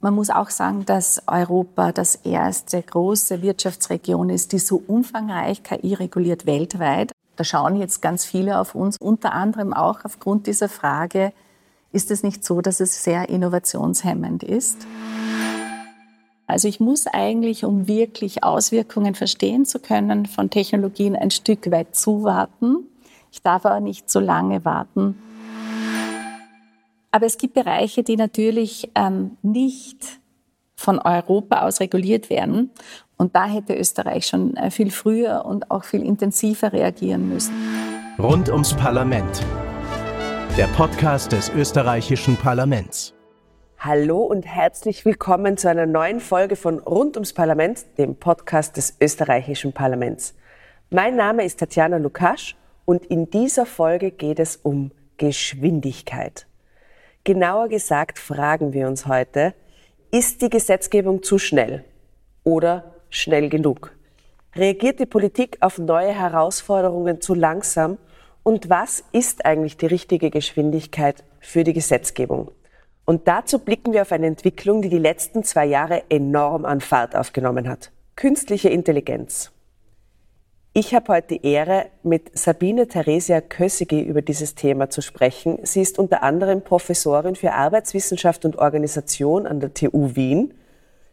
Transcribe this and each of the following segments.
Man muss auch sagen, dass Europa das erste große Wirtschaftsregion ist, die so umfangreich KI reguliert weltweit. Da schauen jetzt ganz viele auf uns, unter anderem auch aufgrund dieser Frage, ist es nicht so, dass es sehr innovationshemmend ist? Also ich muss eigentlich, um wirklich Auswirkungen verstehen zu können von Technologien, ein Stück weit zuwarten. Ich darf aber nicht so lange warten. Aber es gibt Bereiche, die natürlich ähm, nicht von Europa aus reguliert werden. Und da hätte Österreich schon äh, viel früher und auch viel intensiver reagieren müssen. Rund ums Parlament. Der Podcast des österreichischen Parlaments. Hallo und herzlich willkommen zu einer neuen Folge von Rund ums Parlament, dem Podcast des österreichischen Parlaments. Mein Name ist Tatjana Lukasch und in dieser Folge geht es um Geschwindigkeit. Genauer gesagt fragen wir uns heute, ist die Gesetzgebung zu schnell oder schnell genug? Reagiert die Politik auf neue Herausforderungen zu langsam? Und was ist eigentlich die richtige Geschwindigkeit für die Gesetzgebung? Und dazu blicken wir auf eine Entwicklung, die die letzten zwei Jahre enorm an Fahrt aufgenommen hat. Künstliche Intelligenz. Ich habe heute die Ehre, mit Sabine Theresia Kössigi über dieses Thema zu sprechen. Sie ist unter anderem Professorin für Arbeitswissenschaft und Organisation an der TU Wien.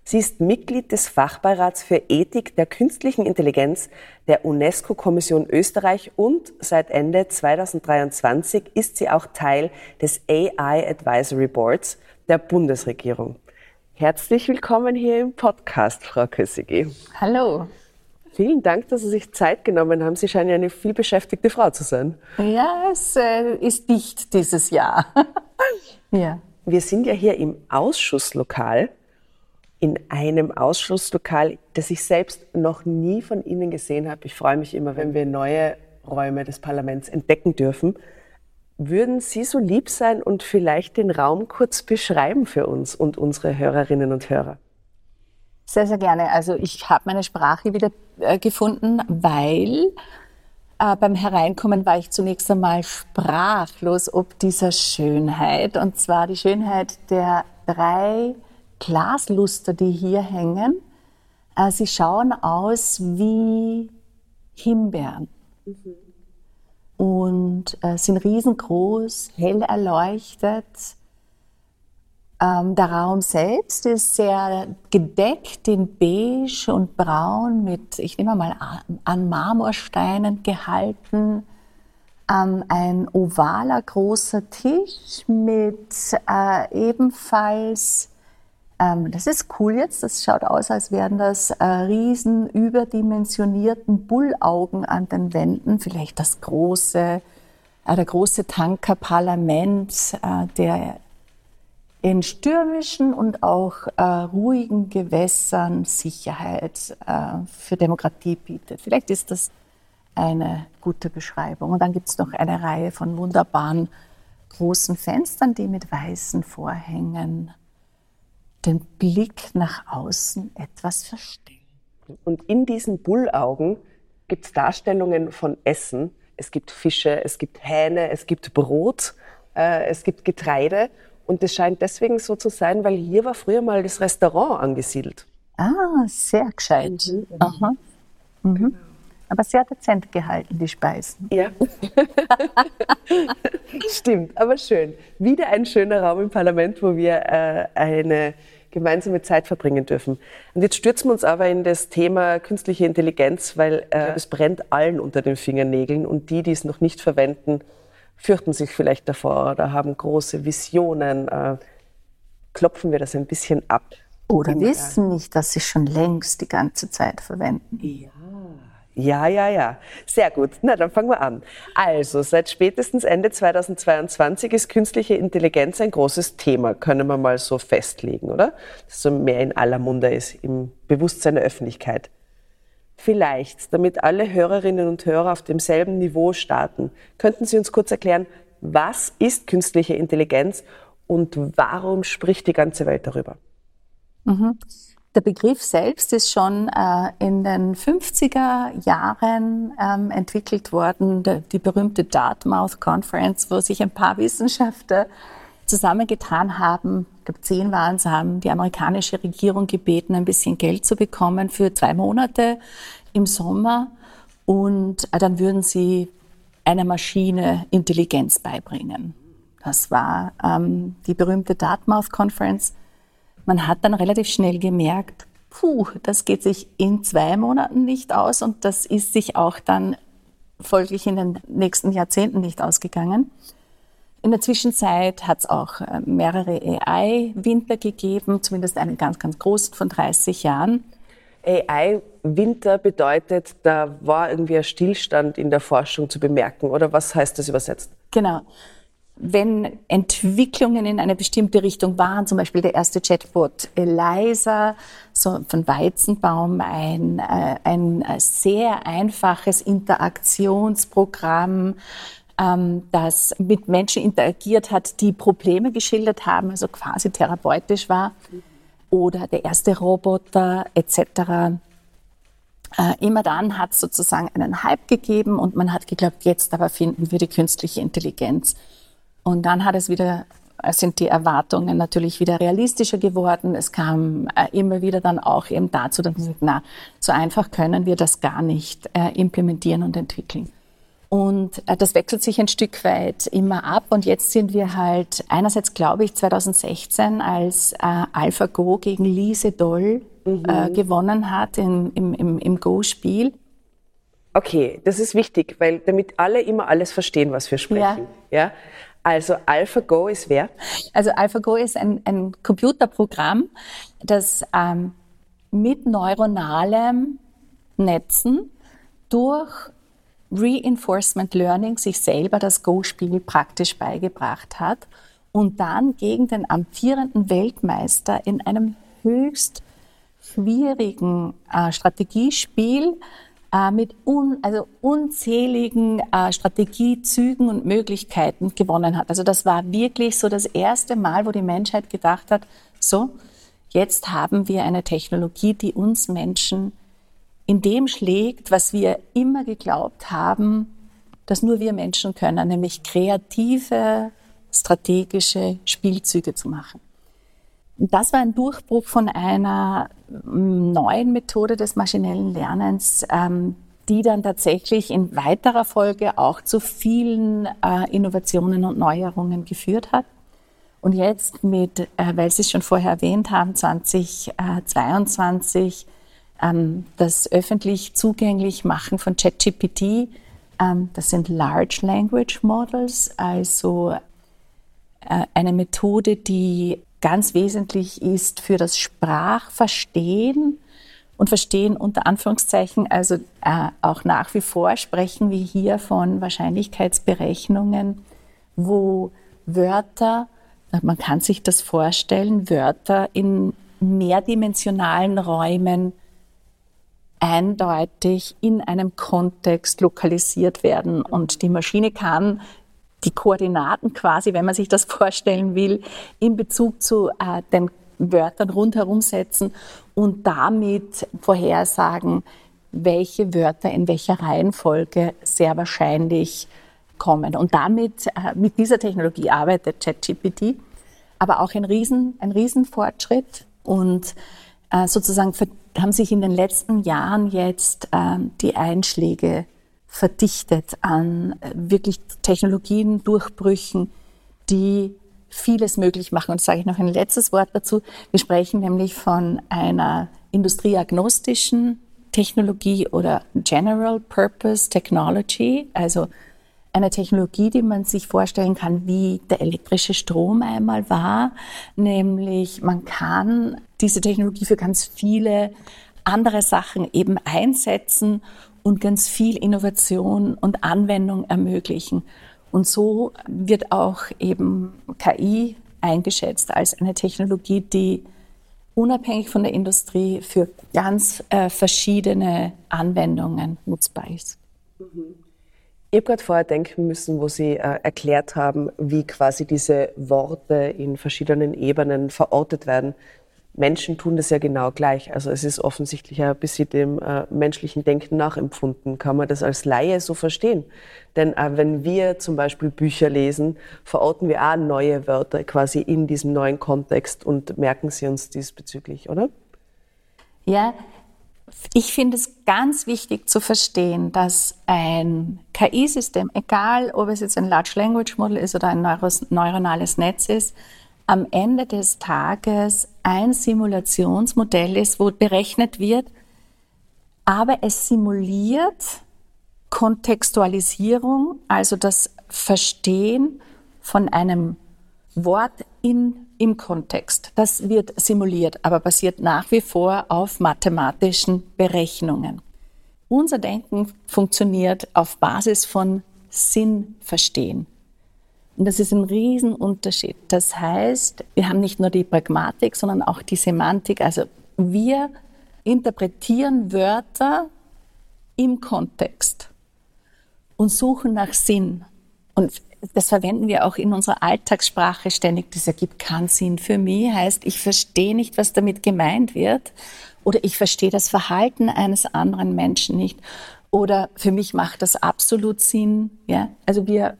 Sie ist Mitglied des Fachbeirats für Ethik der künstlichen Intelligenz der UNESCO-Kommission Österreich und seit Ende 2023 ist sie auch Teil des AI Advisory Boards der Bundesregierung. Herzlich willkommen hier im Podcast, Frau Kössigi. Hallo. Vielen Dank, dass Sie sich Zeit genommen haben. Sie scheinen ja eine vielbeschäftigte Frau zu sein. Ja, es äh, ist dicht dieses Jahr. ja. Wir sind ja hier im Ausschusslokal, in einem Ausschusslokal, das ich selbst noch nie von Ihnen gesehen habe. Ich freue mich immer, wenn wir neue Räume des Parlaments entdecken dürfen. Würden Sie so lieb sein und vielleicht den Raum kurz beschreiben für uns und unsere Hörerinnen und Hörer? Sehr, sehr gerne. Also ich habe meine Sprache wieder äh, gefunden, weil äh, beim Hereinkommen war ich zunächst einmal sprachlos ob dieser Schönheit. Und zwar die Schönheit der drei Glasluster, die hier hängen. Äh, sie schauen aus wie Himbeeren. Mhm. Und äh, sind riesengroß, hell erleuchtet ähm, der Raum selbst ist sehr gedeckt in beige und braun mit, ich nehme mal an, Marmorsteinen gehalten. Ähm, ein ovaler großer Tisch mit äh, ebenfalls, ähm, das ist cool jetzt, das schaut aus, als wären das äh, riesen überdimensionierten Bullaugen an den Wänden, vielleicht das große, äh, der große Tankerparlament, äh, der in stürmischen und auch äh, ruhigen Gewässern Sicherheit äh, für Demokratie bietet. Vielleicht ist das eine gute Beschreibung. Und dann gibt es noch eine Reihe von wunderbaren großen Fenstern, die mit weißen Vorhängen den Blick nach außen etwas verstehen. Und in diesen Bullaugen gibt es Darstellungen von Essen. Es gibt Fische, es gibt Hähne, es gibt Brot, äh, es gibt Getreide. Und das scheint deswegen so zu sein, weil hier war früher mal das Restaurant angesiedelt. Ah, sehr gescheit. Mhm. Aha. Mhm. Aber sehr dezent gehalten, die Speisen. Ja. Stimmt, aber schön. Wieder ein schöner Raum im Parlament, wo wir äh, eine gemeinsame Zeit verbringen dürfen. Und jetzt stürzen wir uns aber in das Thema künstliche Intelligenz, weil äh, es brennt allen unter den Fingernägeln und die, die es noch nicht verwenden, fürchten sich vielleicht davor oder haben große Visionen. Äh, klopfen wir das ein bisschen ab. Oder wissen nicht, dass sie schon längst die ganze Zeit verwenden. Ja. Ja, ja, ja. Sehr gut. Na, dann fangen wir an. Also, seit spätestens Ende 2022 ist künstliche Intelligenz ein großes Thema, können wir mal so festlegen, oder? Das so mehr in aller Munde ist, im Bewusstsein der Öffentlichkeit. Vielleicht, damit alle Hörerinnen und Hörer auf demselben Niveau starten, könnten Sie uns kurz erklären, was ist künstliche Intelligenz und warum spricht die ganze Welt darüber? Mhm. Der Begriff selbst ist schon äh, in den 50er Jahren ähm, entwickelt worden, die, die berühmte Dartmouth Conference, wo sich ein paar Wissenschaftler zusammengetan haben, ich glaube zehn waren es, haben die amerikanische Regierung gebeten, ein bisschen Geld zu bekommen für zwei Monate im Sommer und äh, dann würden sie einer Maschine Intelligenz beibringen. Das war ähm, die berühmte Dartmouth Conference. Man hat dann relativ schnell gemerkt, puh, das geht sich in zwei Monaten nicht aus und das ist sich auch dann folglich in den nächsten Jahrzehnten nicht ausgegangen. In der Zwischenzeit hat es auch äh, mehrere AI-Winter gegeben, zumindest einen ganz, ganz großen von 30 Jahren. AI-Winter bedeutet, da war irgendwie ein Stillstand in der Forschung zu bemerken, oder was heißt das übersetzt? Genau. Wenn Entwicklungen in eine bestimmte Richtung waren, zum Beispiel der erste Chatbot Eliza, so von Weizenbaum, ein, äh, ein sehr einfaches Interaktionsprogramm, ähm, das mit Menschen interagiert hat, die Probleme geschildert haben, also quasi therapeutisch war oder der erste Roboter etc. Äh, immer dann hat es sozusagen einen Hype gegeben und man hat geglaubt, jetzt aber finden wir die künstliche Intelligenz. Und dann hat es wieder sind die Erwartungen natürlich wieder realistischer geworden. Es kam äh, immer wieder dann auch eben dazu, dass man sagt, na, so einfach können wir das gar nicht äh, implementieren und entwickeln. Und äh, das wechselt sich ein Stück weit immer ab. Und jetzt sind wir halt einerseits, glaube ich, 2016, als äh, AlphaGo gegen Lise Doll mhm. äh, gewonnen hat im, im, im, im Go-Spiel. Okay, das ist wichtig, weil damit alle immer alles verstehen, was wir sprechen. Ja. ja? Also AlphaGo ist wer? Also AlphaGo ist ein, ein Computerprogramm, das ähm, mit neuronalem Netzen durch Reinforcement Learning sich selber das Go-Spiel praktisch beigebracht hat und dann gegen den amtierenden Weltmeister in einem höchst schwierigen äh, Strategiespiel äh, mit un, also unzähligen äh, Strategiezügen und Möglichkeiten gewonnen hat. Also das war wirklich so das erste Mal, wo die Menschheit gedacht hat, so, jetzt haben wir eine Technologie, die uns Menschen in dem schlägt, was wir immer geglaubt haben, dass nur wir Menschen können, nämlich kreative, strategische Spielzüge zu machen. Das war ein Durchbruch von einer mm, neuen Methode des maschinellen Lernens, ähm, die dann tatsächlich in weiterer Folge auch zu vielen äh, Innovationen und Neuerungen geführt hat. Und jetzt mit, äh, weil Sie es schon vorher erwähnt haben, 2022 ähm, das öffentlich zugänglich machen von ChatGPT. Ähm, das sind Large Language Models, also äh, eine Methode, die ganz wesentlich ist für das Sprachverstehen und Verstehen unter Anführungszeichen. Also äh, auch nach wie vor sprechen wir hier von Wahrscheinlichkeitsberechnungen, wo Wörter, man kann sich das vorstellen, Wörter in mehrdimensionalen Räumen eindeutig in einem Kontext lokalisiert werden. Und die Maschine kann die Koordinaten quasi, wenn man sich das vorstellen will, in Bezug zu äh, den Wörtern rundherum setzen und damit vorhersagen, welche Wörter in welcher Reihenfolge sehr wahrscheinlich kommen. Und damit, äh, mit dieser Technologie arbeitet ChatGPT, aber auch ein Riesen, ein Riesenfortschritt und äh, sozusagen haben sich in den letzten Jahren jetzt äh, die Einschläge verdichtet an äh, wirklich Technologien, Durchbrüchen, die vieles möglich machen. Und sage ich noch ein letztes Wort dazu. Wir sprechen nämlich von einer industrieagnostischen Technologie oder General Purpose Technology, also eine Technologie, die man sich vorstellen kann, wie der elektrische Strom einmal war, nämlich man kann diese Technologie für ganz viele andere Sachen eben einsetzen und ganz viel Innovation und Anwendung ermöglichen. Und so wird auch eben KI eingeschätzt als eine Technologie, die unabhängig von der Industrie für ganz äh, verschiedene Anwendungen nutzbar ist. Mhm. Ich habe gerade vorher denken müssen, wo Sie äh, erklärt haben, wie quasi diese Worte in verschiedenen Ebenen verortet werden. Menschen tun das ja genau gleich. Also es ist offensichtlich ein bisschen dem äh, menschlichen Denken nachempfunden. Kann man das als Laie so verstehen? Denn äh, wenn wir zum Beispiel Bücher lesen, verorten wir auch neue Wörter quasi in diesem neuen Kontext und merken sie uns diesbezüglich, oder? Ja, ich finde es ganz wichtig zu verstehen, dass ein KI-System, egal ob es jetzt ein Large Language Model ist oder ein neuronales Netz ist, am Ende des Tages ein Simulationsmodell ist, wo berechnet wird, aber es simuliert Kontextualisierung, also das Verstehen von einem Wort in, im Kontext. Das wird simuliert, aber basiert nach wie vor auf mathematischen Berechnungen. Unser Denken funktioniert auf Basis von Sinnverstehen. Und das ist ein Riesenunterschied. Das heißt, wir haben nicht nur die Pragmatik, sondern auch die Semantik. Also wir interpretieren Wörter im Kontext und suchen nach Sinn. Und das verwenden wir auch in unserer Alltagssprache ständig. Das ergibt keinen Sinn für mich. Heißt, ich verstehe nicht, was damit gemeint wird. Oder ich verstehe das Verhalten eines anderen Menschen nicht. Oder für mich macht das absolut Sinn. Ja? Also wir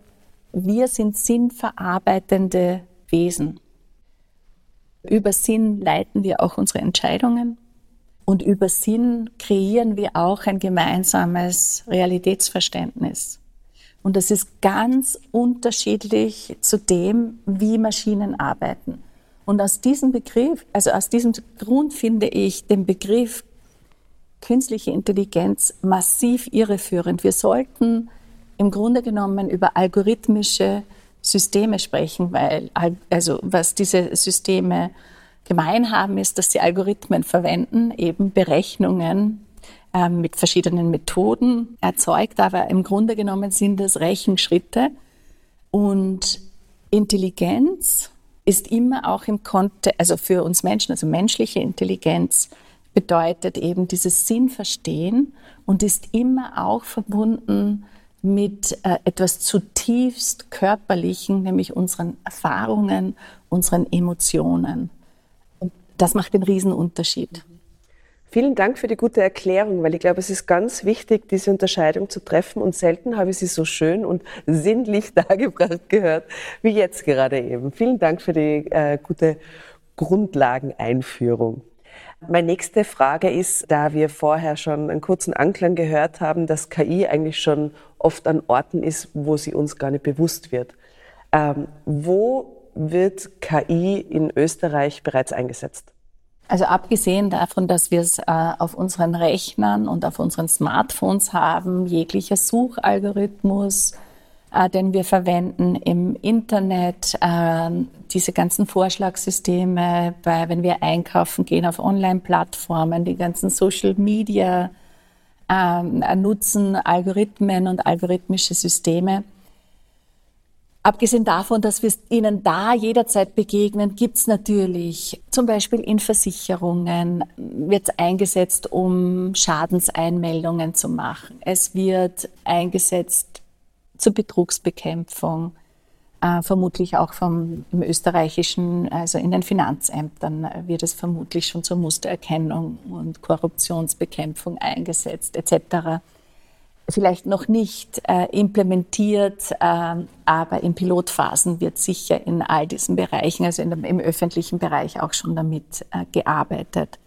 wir sind sinnverarbeitende Wesen. Über Sinn leiten wir auch unsere Entscheidungen und über Sinn kreieren wir auch ein gemeinsames Realitätsverständnis. Und das ist ganz unterschiedlich zu dem, wie Maschinen arbeiten. Und aus diesem Begriff, also aus diesem Grund finde ich den Begriff künstliche Intelligenz massiv irreführend. Wir sollten im Grunde genommen über algorithmische Systeme sprechen, weil also was diese Systeme gemein haben, ist, dass sie Algorithmen verwenden, eben Berechnungen mit verschiedenen Methoden erzeugt, aber im Grunde genommen sind das Rechenschritte und Intelligenz ist immer auch im Kontext, also für uns Menschen, also menschliche Intelligenz bedeutet eben dieses Sinnverstehen und ist immer auch verbunden mit äh, etwas zutiefst Körperlichen, nämlich unseren Erfahrungen, unseren Emotionen. Und das macht den Riesenunterschied. Vielen Dank für die gute Erklärung, weil ich glaube, es ist ganz wichtig, diese Unterscheidung zu treffen. Und selten habe ich sie so schön und sinnlich dargebracht gehört, wie jetzt gerade eben. Vielen Dank für die äh, gute Grundlageneinführung. Meine nächste Frage ist, da wir vorher schon einen kurzen Anklang gehört haben, dass KI eigentlich schon oft an Orten ist, wo sie uns gar nicht bewusst wird. Ähm, wo wird KI in Österreich bereits eingesetzt? Also abgesehen davon, dass wir es äh, auf unseren Rechnern und auf unseren Smartphones haben, jeglicher Suchalgorithmus, äh, den wir verwenden im Internet, äh, diese ganzen Vorschlagssysteme, bei, wenn wir einkaufen gehen auf Online-Plattformen, die ganzen Social Media äh, nutzen, Algorithmen und algorithmische Systeme. Abgesehen davon, dass wir ihnen da jederzeit begegnen, gibt es natürlich zum Beispiel in Versicherungen, wird eingesetzt, um Schadenseinmeldungen zu machen. Es wird eingesetzt zur Betrugsbekämpfung, äh, vermutlich auch vom, im österreichischen, also in den Finanzämtern wird es vermutlich schon zur Mustererkennung und Korruptionsbekämpfung eingesetzt etc. Vielleicht noch nicht äh, implementiert, äh, aber in Pilotphasen wird sicher in all diesen Bereichen, also dem, im öffentlichen Bereich auch schon damit äh, gearbeitet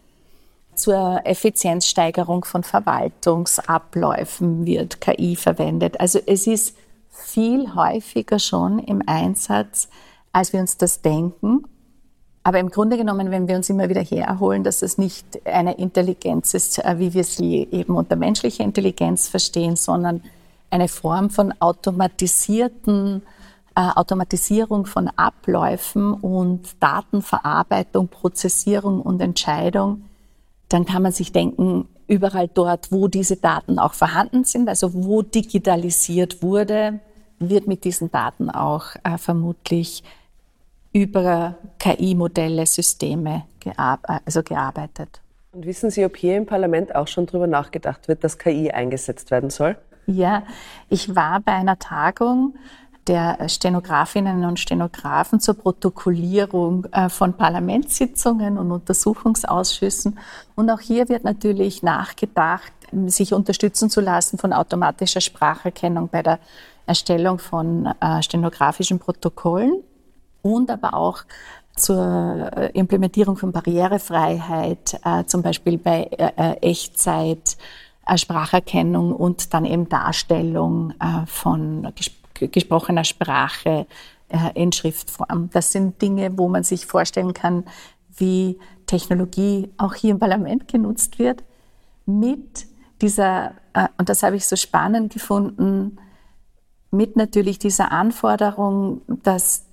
zur Effizienzsteigerung von Verwaltungsabläufen wird KI verwendet. Also es ist viel häufiger schon im Einsatz, als wir uns das denken. Aber im Grunde genommen, wenn wir uns immer wieder herholen, dass es nicht eine Intelligenz ist, äh, wie wir sie eben unter menschlicher Intelligenz verstehen, sondern eine Form von automatisierten äh, Automatisierung von Abläufen und Datenverarbeitung, Prozessierung und Entscheidung, dann kann man sich denken, überall dort, wo diese Daten auch vorhanden sind, also wo digitalisiert wurde, wird mit diesen Daten auch äh, vermutlich über KI-Modelle, Systeme gear also gearbeitet. Und wissen Sie, ob hier im Parlament auch schon darüber nachgedacht wird, dass KI eingesetzt werden soll? Ja, ich war bei einer Tagung der Stenografinnen und Stenografen zur Protokollierung äh, von Parlamentssitzungen und Untersuchungsausschüssen. Und auch hier wird natürlich nachgedacht, sich unterstützen zu lassen von automatischer Spracherkennung bei der Erstellung von äh, stenografischen Protokollen und aber auch zur äh, Implementierung von Barrierefreiheit, zum Beispiel bei Echtzeit, Spracherkennung und dann eben Darstellung von gesprochener Sprache äh, in Schriftform. Das sind Dinge, wo man sich vorstellen kann, wie Technologie auch hier im Parlament genutzt wird, mit dieser, äh, und das habe ich so spannend gefunden, mit natürlich dieser Anforderung, dass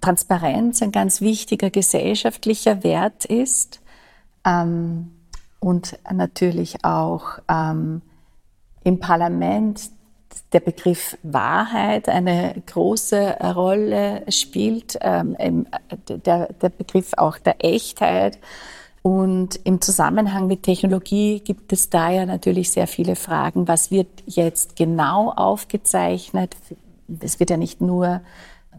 Transparenz ein ganz wichtiger gesellschaftlicher Wert ist ähm, und natürlich auch ähm, im Parlament der Begriff Wahrheit eine große Rolle spielt, ähm, der, der Begriff auch der Echtheit. Und im Zusammenhang mit Technologie gibt es da ja natürlich sehr viele Fragen. Was wird jetzt genau aufgezeichnet? Es wird ja nicht nur,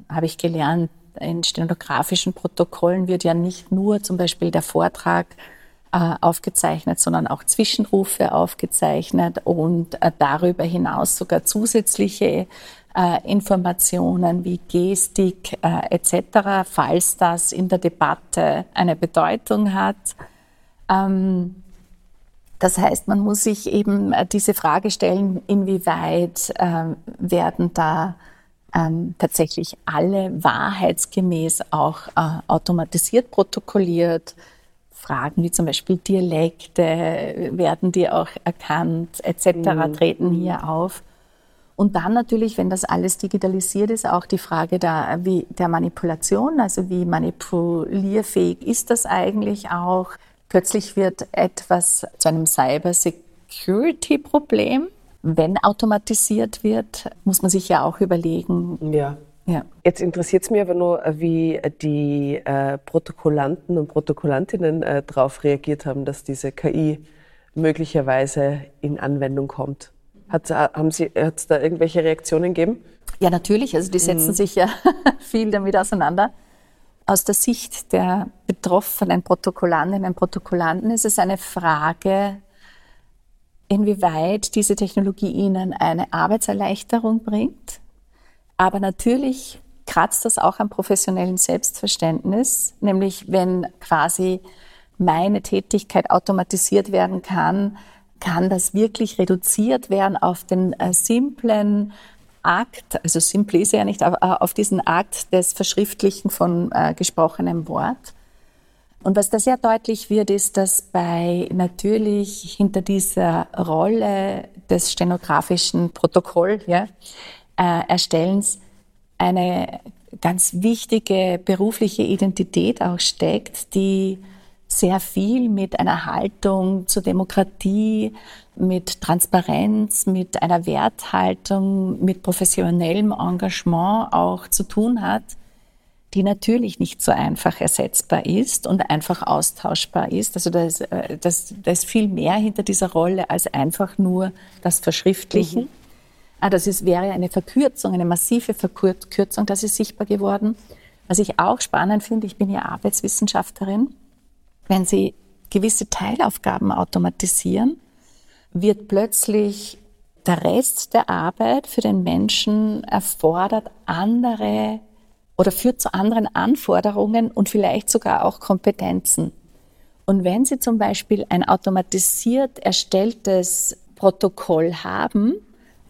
habe ich gelernt, in stenografischen Protokollen wird ja nicht nur zum Beispiel der Vortrag äh, aufgezeichnet, sondern auch Zwischenrufe aufgezeichnet und äh, darüber hinaus sogar zusätzliche äh, Informationen wie Gestik etc., falls das in der Debatte eine Bedeutung hat. Ähm, das heißt, man muss sich eben diese Frage stellen, inwieweit werden da ähm, tatsächlich alle wahrheitsgemäß auch automatisiert protokolliert Fragen wie zum Beispiel Dialekte, werden die auch erkannt, etc., mhm. treten hier auf. Und dann natürlich, wenn das alles digitalisiert ist, auch die Frage der, wie, der Manipulation, also wie manipulierfähig ist das eigentlich auch. Plötzlich wird etwas zu einem Cyber-Security-Problem. Wenn automatisiert wird, muss man sich ja auch überlegen, ja. Ja. Jetzt interessiert es mich aber nur, wie die äh, Protokollanten und Protokollantinnen äh, darauf reagiert haben, dass diese KI möglicherweise in Anwendung kommt. Hat es äh, da irgendwelche Reaktionen gegeben? Ja, natürlich. Also die setzen mhm. sich ja viel damit auseinander. Aus der Sicht der betroffenen Protokollantinnen und Protokollanten ist es eine Frage, inwieweit diese Technologie ihnen eine Arbeitserleichterung bringt aber natürlich kratzt das auch am professionellen Selbstverständnis, nämlich wenn quasi meine Tätigkeit automatisiert werden kann, kann das wirklich reduziert werden auf den äh, simplen Akt, also simpel ist ja nicht, aber äh, auf diesen Akt des Verschriftlichen von äh, gesprochenem Wort. Und was da sehr deutlich wird, ist, dass bei natürlich hinter dieser Rolle des stenografischen Protokolls ja, äh, Erstellens eine ganz wichtige berufliche Identität auch steckt, die sehr viel mit einer Haltung zur Demokratie, mit Transparenz, mit einer Werthaltung, mit professionellem Engagement auch zu tun hat, die natürlich nicht so einfach ersetzbar ist und einfach austauschbar ist. Also da ist, äh, das, da ist viel mehr hinter dieser Rolle als einfach nur das Verschriftlichen. Mhm. Ah, das ist, wäre eine Verkürzung, eine massive Verkürzung, das ist sichtbar geworden. Was ich auch spannend finde, ich bin ja Arbeitswissenschaftlerin, wenn Sie gewisse Teilaufgaben automatisieren, wird plötzlich der Rest der Arbeit für den Menschen erfordert andere oder führt zu anderen Anforderungen und vielleicht sogar auch Kompetenzen. Und wenn Sie zum Beispiel ein automatisiert erstelltes Protokoll haben,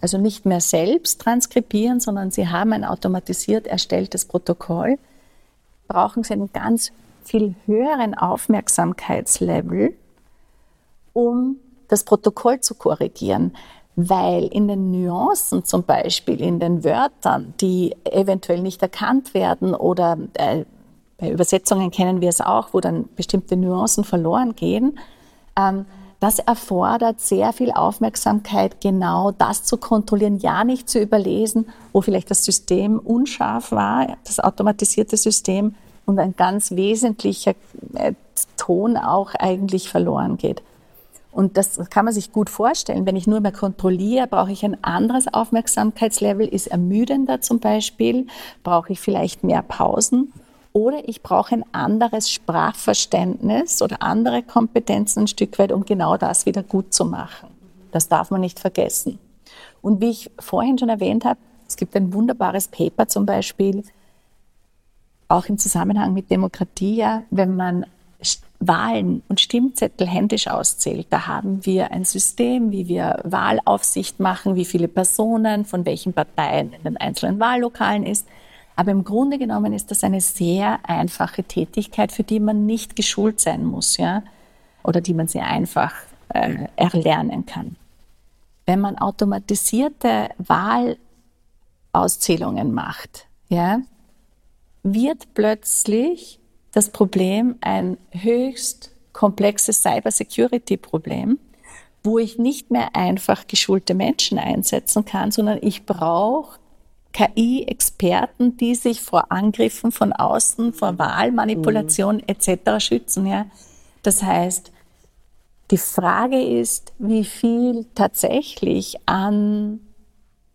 also nicht mehr selbst transkribieren, sondern Sie haben ein automatisiert erstelltes Protokoll, brauchen Sie einen ganz viel höheren Aufmerksamkeitslevel, um das Protokoll zu korrigieren. Weil in den Nuancen zum Beispiel, in den Wörtern, die eventuell nicht erkannt werden oder äh, bei Übersetzungen kennen wir es auch, wo dann bestimmte Nuancen verloren gehen, ähm, das erfordert sehr viel Aufmerksamkeit, genau das zu kontrollieren, ja nicht zu überlesen, wo vielleicht das System unscharf war, das automatisierte System und ein ganz wesentlicher äh, Ton auch eigentlich verloren geht. Und das kann man sich gut vorstellen. Wenn ich nur mehr kontrolliere, brauche ich ein anderes Aufmerksamkeitslevel, ist ermüdender zum Beispiel, brauche ich vielleicht mehr Pausen oder ich brauche ein anderes Sprachverständnis oder andere Kompetenzen ein Stück weit, um genau das wieder gut zu machen. Das darf man nicht vergessen. Und wie ich vorhin schon erwähnt habe, es gibt ein wunderbares Paper zum Beispiel, auch im Zusammenhang mit Demokratie, ja, wenn man Wahlen und Stimmzettel händisch auszählt. Da haben wir ein System, wie wir Wahlaufsicht machen, wie viele Personen von welchen Parteien in den einzelnen Wahllokalen ist. Aber im Grunde genommen ist das eine sehr einfache Tätigkeit, für die man nicht geschult sein muss, ja, oder die man sehr einfach äh, erlernen kann. Wenn man automatisierte Wahlauszählungen macht, ja, wird plötzlich das Problem ein höchst komplexes Cybersecurity-Problem, wo ich nicht mehr einfach geschulte Menschen einsetzen kann, sondern ich brauche KI-Experten, die sich vor Angriffen von außen, vor Wahlmanipulation mhm. etc. schützen. Ja? Das heißt, die Frage ist, wie viel tatsächlich an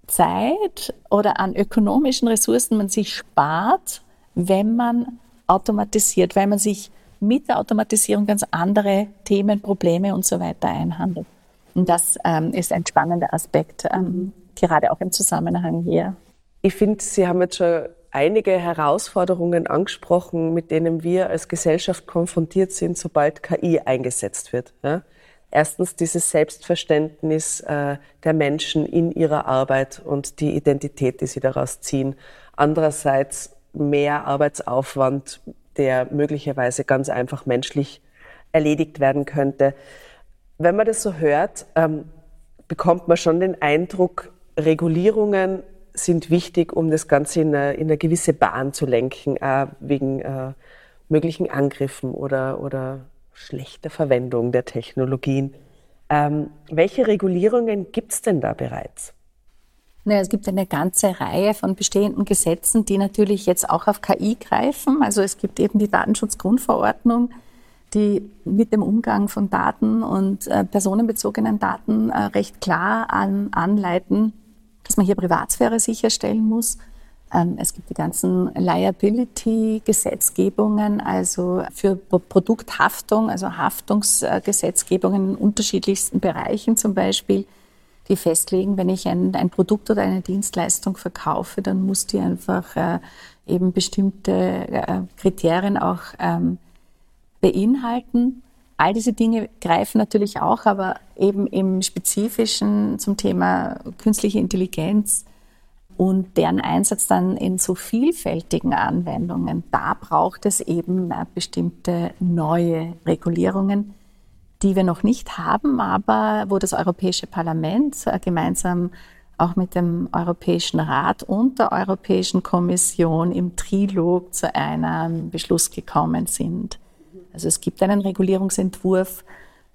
Zeit oder an ökonomischen Ressourcen man sich spart, wenn man automatisiert, weil man sich mit der Automatisierung ganz andere Themen, Probleme und so weiter einhandelt. Und das ähm, ist ein spannender Aspekt, ähm, gerade auch im Zusammenhang hier. Ich finde, Sie haben jetzt schon einige Herausforderungen angesprochen, mit denen wir als Gesellschaft konfrontiert sind, sobald KI eingesetzt wird. Ja? Erstens dieses Selbstverständnis äh, der Menschen in ihrer Arbeit und die Identität, die sie daraus ziehen. Andererseits mehr Arbeitsaufwand, der möglicherweise ganz einfach menschlich erledigt werden könnte. Wenn man das so hört, ähm, bekommt man schon den Eindruck, Regulierungen sind wichtig, um das Ganze in eine, in eine gewisse Bahn zu lenken, äh, wegen äh, möglichen Angriffen oder, oder schlechter Verwendung der Technologien. Ähm, welche Regulierungen gibt es denn da bereits? Naja, es gibt eine ganze Reihe von bestehenden Gesetzen, die natürlich jetzt auch auf KI greifen. Also es gibt eben die Datenschutzgrundverordnung, die mit dem Umgang von Daten und äh, personenbezogenen Daten äh, recht klar an, anleiten, dass man hier Privatsphäre sicherstellen muss. Ähm, es gibt die ganzen Liability-Gesetzgebungen, also für Produkthaftung, also Haftungsgesetzgebungen in unterschiedlichsten Bereichen zum Beispiel die festlegen, wenn ich ein, ein Produkt oder eine Dienstleistung verkaufe, dann muss die einfach äh, eben bestimmte äh, Kriterien auch ähm, beinhalten. All diese Dinge greifen natürlich auch, aber eben im Spezifischen zum Thema künstliche Intelligenz und deren Einsatz dann in so vielfältigen Anwendungen, da braucht es eben äh, bestimmte neue Regulierungen, die wir noch nicht haben, aber wo das Europäische Parlament äh, gemeinsam auch mit dem Europäischen Rat und der Europäischen Kommission im Trilog zu einem Beschluss gekommen sind. Also es gibt einen Regulierungsentwurf,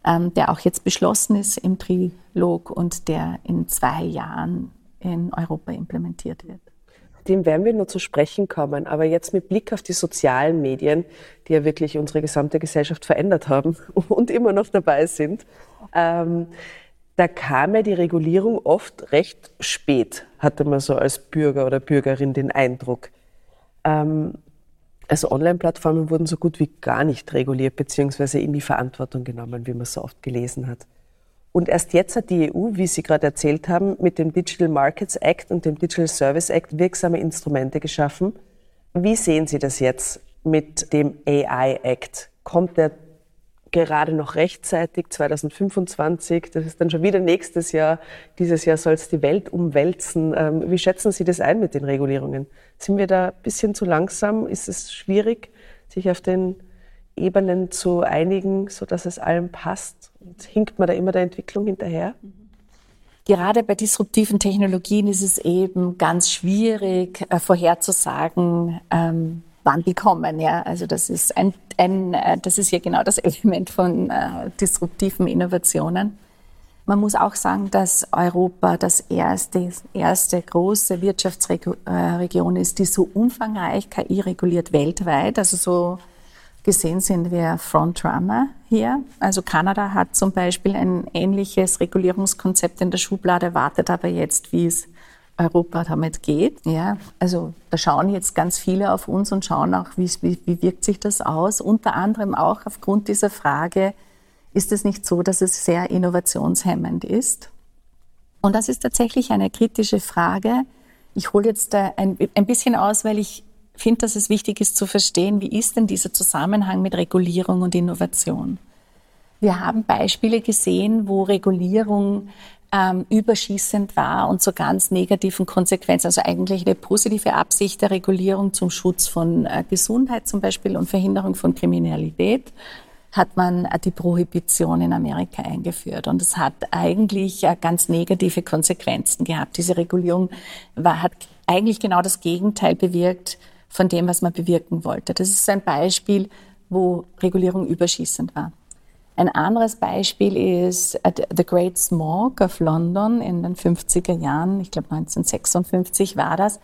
ähm, der auch jetzt beschlossen ist im Trilog und der in zwei Jahren in Europa implementiert wird dem werden wir nur zu sprechen kommen. Aber jetzt mit Blick auf die sozialen Medien, die ja wirklich unsere gesamte Gesellschaft verändert haben und immer noch dabei sind, ähm, da kam ja die Regulierung oft recht spät, hatte man so als Bürger oder Bürgerin den Eindruck. Ähm, also Online-Plattformen wurden so gut wie gar nicht reguliert beziehungsweise in die Verantwortung genommen, wie man so oft gelesen hat. Und erst jetzt hat die EU, wie Sie gerade erzählt haben, mit dem Digital Markets Act und dem Digital Service Act wirksame Instrumente geschaffen. Wie sehen Sie das jetzt mit dem AI Act? Kommt der gerade noch rechtzeitig 2025? Das ist dann schon wieder nächstes Jahr. Dieses Jahr soll es die Welt umwälzen. Ähm, wie schätzen Sie das ein mit den Regulierungen? Sind wir da ein bisschen zu langsam? Ist es schwierig, sich auf den Ebenen zu einigen, sodass es allen passt? Und hinkt man da immer der Entwicklung hinterher? Gerade bei disruptiven Technologien ist es eben ganz schwierig äh, vorherzusagen, ähm, wann die kommen. Ja? Also das ist, ein, ein, äh, das ist ja genau das Element von äh, disruptiven Innovationen. Man muss auch sagen, dass Europa das erste, erste große Wirtschaftsregion ist, die so umfangreich KI reguliert weltweit. Also so gesehen sind wir Frontrunner hier. Also Kanada hat zum Beispiel ein ähnliches Regulierungskonzept in der Schublade, wartet aber jetzt, wie es Europa damit geht. Ja, also da schauen jetzt ganz viele auf uns und schauen auch, wie, wie, wirkt sich das aus. Unter anderem auch aufgrund dieser Frage, ist es nicht so, dass es sehr innovationshemmend ist? Und das ist tatsächlich eine kritische Frage. Ich hole jetzt ein, ein bisschen aus, weil ich finde, dass es wichtig ist zu verstehen, wie ist denn dieser Zusammenhang mit Regulierung und Innovation? Wir haben Beispiele gesehen, wo Regulierung ähm, überschießend war und zu ganz negativen Konsequenzen. Also eigentlich eine positive Absicht der Regulierung zum Schutz von äh, Gesundheit zum Beispiel und Verhinderung von Kriminalität hat man äh, die Prohibition in Amerika eingeführt. Und es hat eigentlich äh, ganz negative Konsequenzen gehabt. Diese Regulierung war, hat eigentlich genau das Gegenteil bewirkt von dem, was man bewirken wollte. Das ist ein Beispiel, wo Regulierung überschießend war. Ein anderes Beispiel ist äh, The Great Smog of London in den 50er Jahren, ich glaube 1956 war das.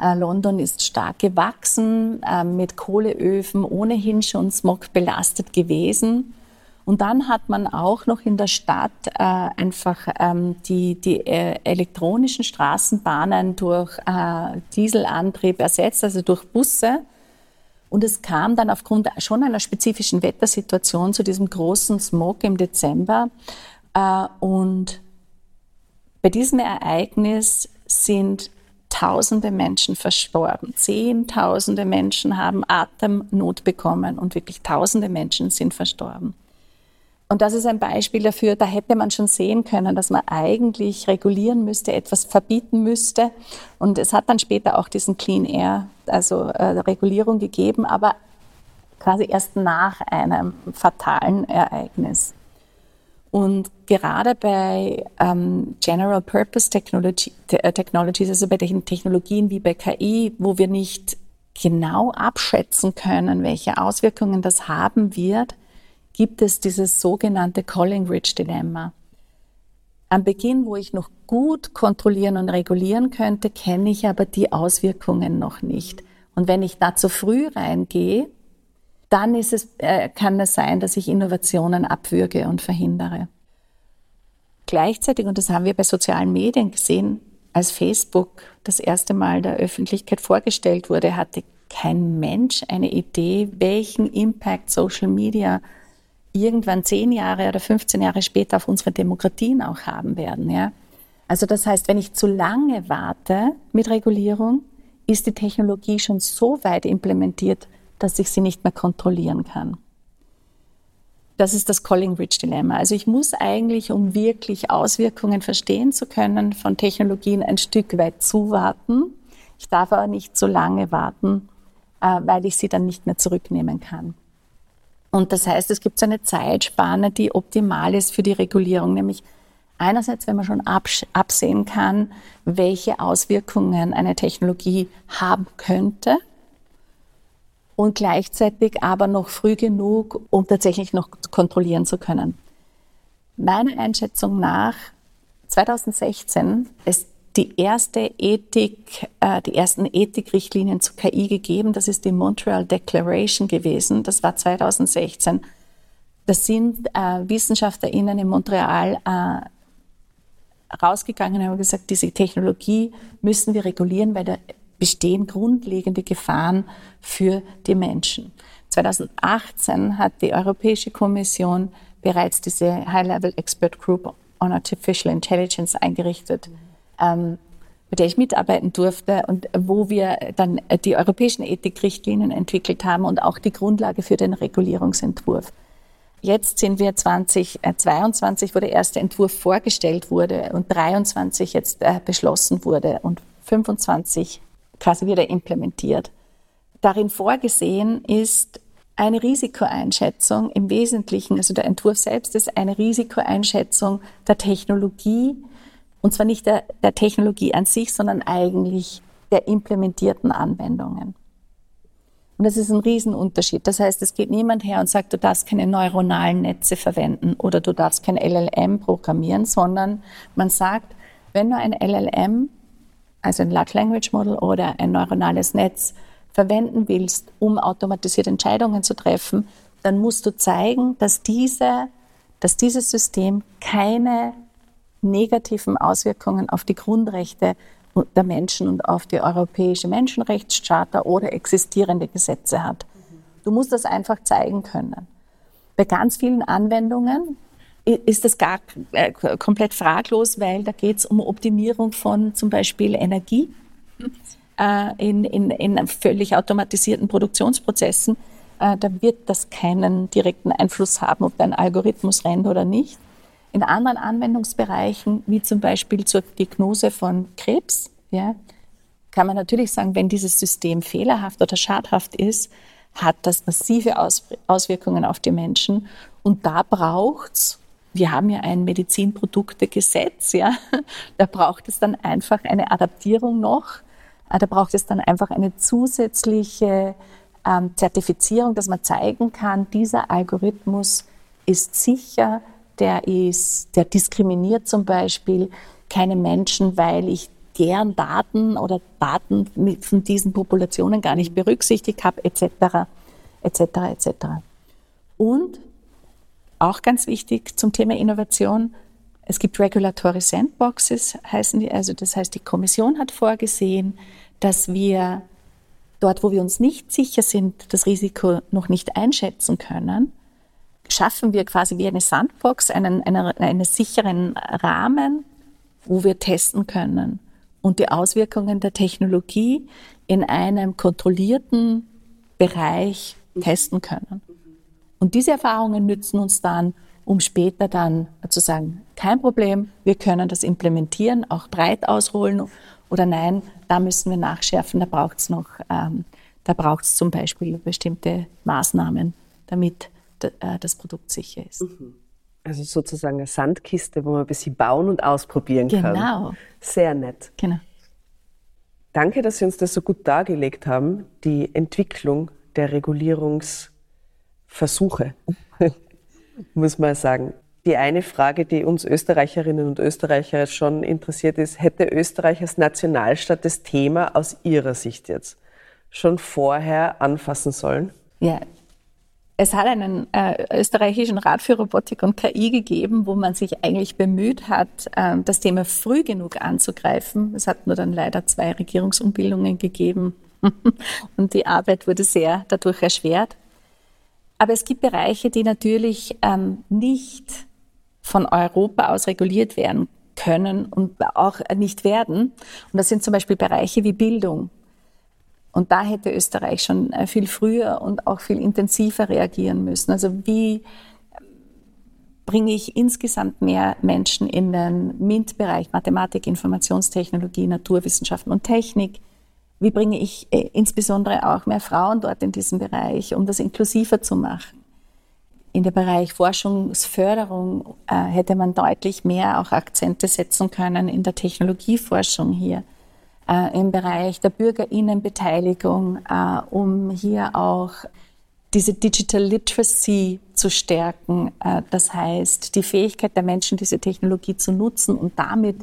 Äh, London ist stark gewachsen, äh, mit Kohleöfen ohnehin schon smogbelastet gewesen. Und dann hat man auch noch in der Stadt äh, einfach ähm, die, die äh, elektronischen Straßenbahnen durch äh, Dieselantrieb ersetzt, also durch Busse. Und es kam dann aufgrund schon einer spezifischen Wettersituation zu diesem großen Smog im Dezember. Äh, und bei diesem Ereignis sind Tausende Menschen verstorben. Zehntausende Menschen haben Atemnot bekommen und wirklich Tausende Menschen sind verstorben. Und das ist ein Beispiel dafür, da hätte man schon sehen können, dass man eigentlich regulieren müsste, etwas verbieten müsste. Und es hat dann später auch diesen Clean Air, also äh, Regulierung gegeben, aber quasi erst nach einem fatalen Ereignis. Und gerade bei ähm, General Purpose Technology, äh, Technologies, also bei den Technologien wie bei KI, wo wir nicht genau abschätzen können, welche Auswirkungen das haben wird, gibt es dieses sogenannte Collingridge-Dilemma. Am Beginn, wo ich noch gut kontrollieren und regulieren könnte, kenne ich aber die Auswirkungen noch nicht. Und wenn ich da zu früh reingehe, dann ist es, äh, kann es sein, dass ich Innovationen abwürge und verhindere. Gleichzeitig, und das haben wir bei sozialen Medien gesehen, als Facebook das erste Mal der Öffentlichkeit vorgestellt wurde, hatte kein Mensch eine Idee, welchen Impact Social Media irgendwann zehn Jahre oder 15 Jahre später auf unsere Demokratien auch haben werden. Ja? Also das heißt, wenn ich zu lange warte mit Regulierung, ist die Technologie schon so weit implementiert, dass ich sie nicht mehr kontrollieren kann. Das ist das Collingridge-Dilemma. Also ich muss eigentlich, um wirklich Auswirkungen verstehen zu können von Technologien, ein Stück weit zuwarten. Ich darf aber nicht so lange warten, äh, weil ich sie dann nicht mehr zurücknehmen kann. Und das heißt, es gibt so eine Zeitspanne, die optimal ist für die Regulierung, nämlich einerseits, wenn man schon absehen kann, welche Auswirkungen eine Technologie haben könnte und gleichzeitig aber noch früh genug, um tatsächlich noch kontrollieren zu können. Meiner Einschätzung nach 2016 ist die erste Ethik, äh, die ersten Ethikrichtlinien zu KI gegeben. Das ist die Montreal Declaration gewesen. Das war 2016. Das sind äh, WissenschaftlerInnen in Montreal äh, rausgegangen und haben gesagt, diese Technologie müssen wir regulieren, weil da bestehen grundlegende Gefahren für die Menschen. 2018 hat die Europäische Kommission bereits diese High-Level Expert Group on Artificial Intelligence eingerichtet. Mhm ähm, bei der ich mitarbeiten durfte und wo wir dann die europäischen Ethikrichtlinien entwickelt haben und auch die Grundlage für den Regulierungsentwurf. Jetzt sind wir 2022, wo der erste Entwurf vorgestellt wurde und 23 jetzt äh, beschlossen wurde und 25 quasi wieder implementiert. Darin vorgesehen ist eine Risikoeinschätzung im Wesentlichen, also der Entwurf selbst ist eine Risikoeinschätzung der Technologie, und zwar nicht der, der Technologie an sich, sondern eigentlich der implementierten Anwendungen. Und das ist ein Riesenunterschied. Das heißt, es geht niemand her und sagt, du darfst keine neuronalen Netze verwenden oder du darfst kein LLM programmieren, sondern man sagt, wenn du ein LLM, also ein Large Language Model oder ein neuronales Netz verwenden willst, um automatisierte Entscheidungen zu treffen, dann musst du zeigen, dass, diese, dass dieses System keine negativen Auswirkungen auf die Grundrechte der Menschen und auf die europäische Menschenrechtscharta oder existierende Gesetze hat. Du musst das einfach zeigen können. Bei ganz vielen Anwendungen ist das gar äh, komplett fraglos, weil da geht es um Optimierung von zum Beispiel Energie äh, in, in, in völlig automatisierten Produktionsprozessen. Äh, da wird das keinen direkten Einfluss haben, ob ein Algorithmus rennt oder nicht. In anderen Anwendungsbereichen, wie zum Beispiel zur Diagnose von Krebs, ja, kann man natürlich sagen, wenn dieses System fehlerhaft oder schadhaft ist, hat das massive Auswirkungen auf die Menschen. Und da braucht's wir haben ja ein Medizinproduktegesetz, ja, da braucht es dann einfach eine Adaptierung noch. Äh, da braucht es dann einfach eine zusätzliche ähm, Zertifizierung, dass man zeigen kann, dieser Algorithmus ist sicher, der ist, der diskriminiert zum Beispiel keine Menschen, weil ich deren Daten oder Daten von diesen Populationen gar nicht berücksichtigt habe, etc., etc., etc. Und auch ganz wichtig zum Thema Innovation. Es gibt Regulatory Sandboxes, heißen die. Also das heißt, die Kommission hat vorgesehen, dass wir dort, wo wir uns nicht sicher sind, das Risiko noch nicht einschätzen können, schaffen wir quasi wie eine Sandbox, einen, einen, einen sicheren Rahmen, wo wir testen können und die Auswirkungen der Technologie in einem kontrollierten Bereich testen können. Und diese Erfahrungen nützen uns dann, um später dann zu sagen, kein Problem, wir können das implementieren, auch breit ausrollen oder nein, da müssen wir nachschärfen, da braucht es noch, ähm, da braucht es zum Beispiel bestimmte Maßnahmen, damit das Produkt sicher ist. Mhm. Also sozusagen eine Sandkiste, wo man ein bisschen bauen und ausprobieren genau. kann. Genau. Sehr nett. Genau. Danke, dass Sie uns das so gut dargelegt haben, die Entwicklung der Regulierungs- Versuche, muss man sagen. Die eine Frage, die uns Österreicherinnen und Österreicher schon interessiert ist, hätte Österreich als Nationalstaat das Thema aus Ihrer Sicht jetzt schon vorher anfassen sollen? Ja, es hat einen äh, österreichischen Rat für Robotik und KI gegeben, wo man sich eigentlich bemüht hat, äh, das Thema früh genug anzugreifen. Es hat nur dann leider zwei Regierungsumbildungen gegeben und die Arbeit wurde sehr dadurch erschwert. Aber es gibt Bereiche, die natürlich ähm, nicht von Europa aus reguliert werden können und auch nicht werden. Und das sind zum Beispiel Bereiche wie Bildung. Und da hätte Österreich schon äh, viel früher und auch viel intensiver reagieren müssen. Also wie bringe ich insgesamt mehr Menschen in den MINT-Bereich, Mathematik, Informationstechnologie, Naturwissenschaften und Technik, wie bringe ich äh, insbesondere auch mehr Frauen dort in diesem Bereich, um das inklusiver zu machen? In dem Bereich Forschungsförderung äh, hätte man deutlich mehr auch Akzente setzen können in der Technologieforschung hier. Äh, Im Bereich der Bürgerinnenbeteiligung, äh, um hier auch diese Digital Literacy zu stärken. Äh, das heißt, die Fähigkeit der Menschen, diese Technologie zu nutzen und damit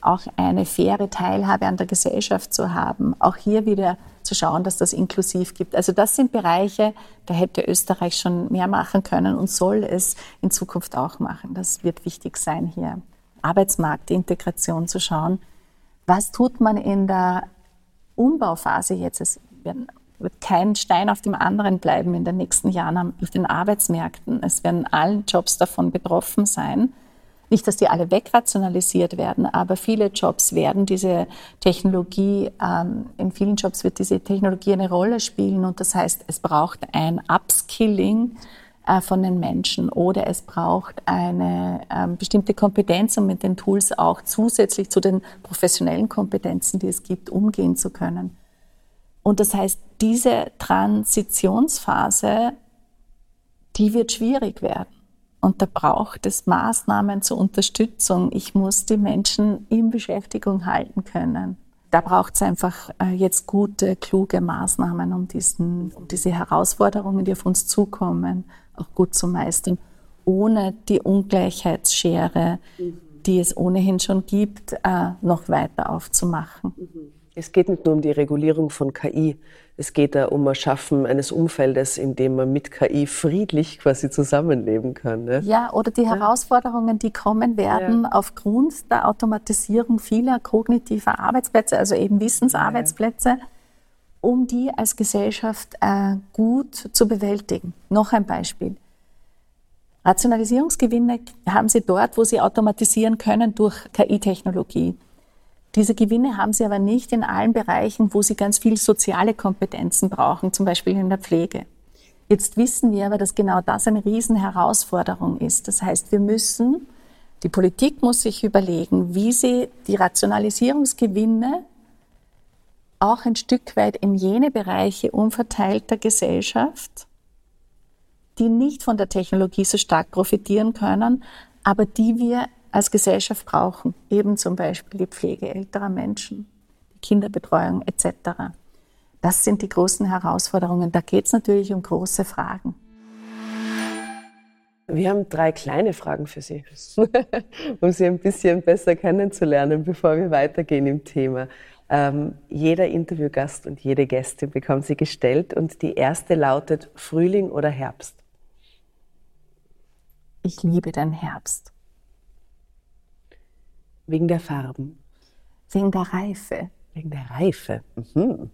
auch eine faire Teilhabe an der Gesellschaft zu haben. Auch hier wieder zu schauen, dass das inklusiv gibt. Also das sind Bereiche, da hätte Österreich schon mehr machen können und soll es in Zukunft auch machen. Das wird wichtig sein hier. Arbeitsmarktintegration zu schauen. Was tut man in der Umbauphase jetzt? Es wird kein Stein auf dem anderen bleiben in den nächsten Jahren auf den Arbeitsmärkten. Es werden allen Jobs davon betroffen sein. Nicht, dass die alle wegrationalisiert werden, aber viele Jobs werden diese Technologie, ähm, in vielen Jobs wird diese Technologie eine Rolle spielen und das heißt, es braucht ein Upskilling von den Menschen oder es braucht eine ähm, bestimmte Kompetenz, um mit den Tools auch zusätzlich zu den professionellen Kompetenzen, die es gibt, umgehen zu können. Und das heißt, diese Transitionsphase, die wird schwierig werden. Und da braucht es Maßnahmen zur Unterstützung. Ich muss die Menschen in Beschäftigung halten können. Da braucht es einfach äh, jetzt gute, kluge Maßnahmen, um, diesen, um diese Herausforderungen, die auf uns zukommen, auch gut zu meistern, ohne die Ungleichheitsschere, die es ohnehin schon gibt, äh, noch weiter aufzumachen. Es geht nicht nur um die Regulierung von KI, es geht da um das Schaffen eines Umfeldes, in dem man mit KI friedlich quasi zusammenleben kann. Ne? Ja, oder die Herausforderungen, die kommen werden ja. aufgrund der Automatisierung vieler kognitiver Arbeitsplätze, also eben Wissensarbeitsplätze, ja. um die als Gesellschaft äh, gut zu bewältigen. Noch ein Beispiel. Rationalisierungsgewinne haben Sie dort, wo Sie automatisieren können durch KI-Technologie. Diese Gewinne haben sie aber nicht in allen Bereichen, wo sie ganz viel soziale Kompetenzen brauchen, zum Beispiel in der Pflege. Jetzt wissen wir aber, dass genau das eine Riesenherausforderung ist. Das heißt, wir müssen, die Politik muss sich überlegen, wie sie die Rationalisierungsgewinne auch ein Stück weit in jene Bereiche umverteilter Gesellschaft, die nicht von der Technologie so stark profitieren können, aber die wir als Gesellschaft brauchen, eben zum Beispiel die Pflege älterer Menschen, die Kinderbetreuung etc. Das sind die großen Herausforderungen. Da geht es natürlich um große Fragen. Wir haben drei kleine Fragen für Sie, um Sie ein bisschen besser kennenzulernen, bevor wir weitergehen im Thema. Ähm, jeder Interviewgast und jede Gästin bekommen Sie gestellt und die erste lautet Frühling oder Herbst? Ich liebe den Herbst. Wegen der Farben? Wegen der Reife. Wegen der Reife. Mhm.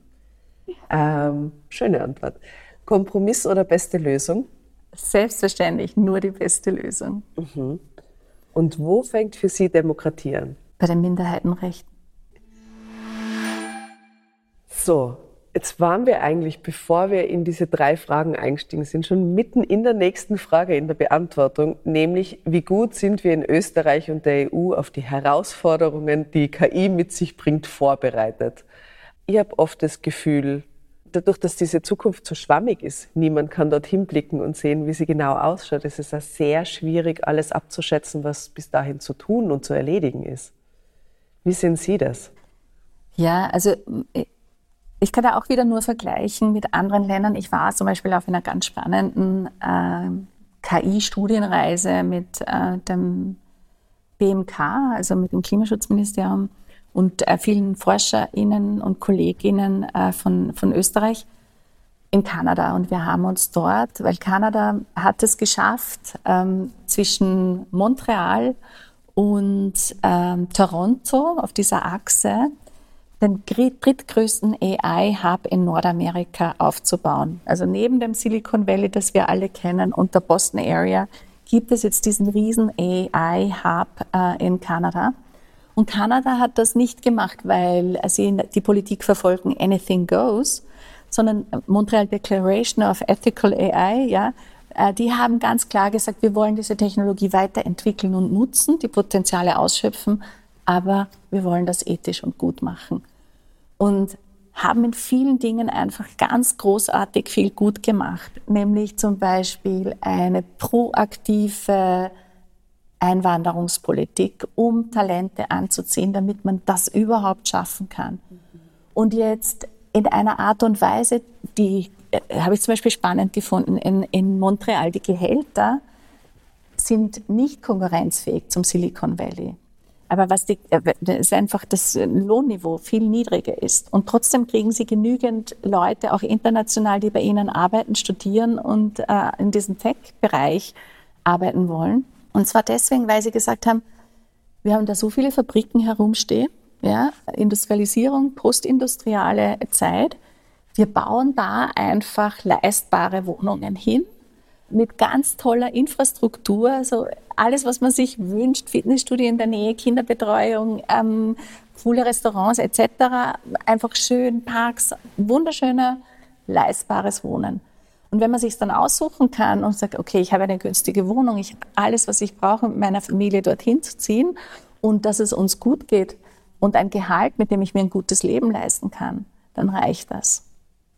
Ähm, schöne Antwort. Kompromiss oder beste Lösung? Selbstverständlich nur die beste Lösung. Mhm. Und wo fängt für Sie Demokratie an? Bei den Minderheitenrechten. So, Jetzt waren wir eigentlich, bevor wir in diese drei Fragen eingestiegen sind, schon mitten in der nächsten Frage in der Beantwortung, nämlich wie gut sind wir in Österreich und der EU auf die Herausforderungen, die KI mit sich bringt, vorbereitet. Ich habe oft das Gefühl, dadurch, dass diese Zukunft so schwammig ist, niemand kann dorthin blicken und sehen, wie sie genau ausschaut, es ist es sehr schwierig, alles abzuschätzen, was bis dahin zu tun und zu erledigen ist. Wie sehen Sie das? Ja, also ich kann da auch wieder nur vergleichen mit anderen Ländern. Ich war zum Beispiel auf einer ganz spannenden äh, KI-Studienreise mit äh, dem BMK, also mit dem Klimaschutzministerium und äh, vielen ForscherInnen und KollegInnen äh, von, von Österreich in Kanada. Und wir haben uns dort, weil Kanada hat es geschafft, ähm, zwischen Montreal und ähm, Toronto auf dieser Achse den drittgrößten AI-Hub in Nordamerika aufzubauen. Also neben dem Silicon Valley, das wir alle kennen, und der Boston Area, gibt es jetzt diesen riesen AI-Hub äh, in Kanada. Und Kanada hat das nicht gemacht, weil sie die Politik verfolgen, anything goes, sondern Montreal Declaration of Ethical AI, ja, äh, die haben ganz klar gesagt, wir wollen diese Technologie weiterentwickeln und nutzen, die Potenziale ausschöpfen, aber wir wollen das ethisch und gut machen und haben in vielen Dingen einfach ganz großartig viel gut gemacht, nämlich zum Beispiel eine proaktive Einwanderungspolitik, um Talente anzuziehen, damit man das überhaupt schaffen kann. Und jetzt in einer Art und Weise, die äh, habe ich zum Beispiel spannend gefunden, in, in Montreal, die Gehälter sind nicht konkurrenzfähig zum Silicon Valley. Aber was die, äh, ist einfach das Lohnniveau viel niedriger ist. Und trotzdem kriegen sie genügend Leute, auch international, die bei ihnen arbeiten, studieren und äh, in diesem Tech-Bereich arbeiten wollen. Und zwar deswegen, weil sie gesagt haben, wir haben da so viele Fabriken herumstehen, ja, Industrialisierung, postindustriale Zeit. Wir bauen da einfach leistbare Wohnungen hin mit ganz toller Infrastruktur, also alles, was man sich wünscht, Fitnessstudio in der Nähe, Kinderbetreuung, ähm, coole Restaurants etc., einfach schön, Parks, wunderschöner, leistbares Wohnen. Und wenn man sich dann aussuchen kann und sagt, okay, ich habe eine günstige Wohnung, ich alles, was ich brauche, mit meiner Familie dorthin zu ziehen und dass es uns gut geht und ein Gehalt, mit dem ich mir ein gutes Leben leisten kann, dann reicht das.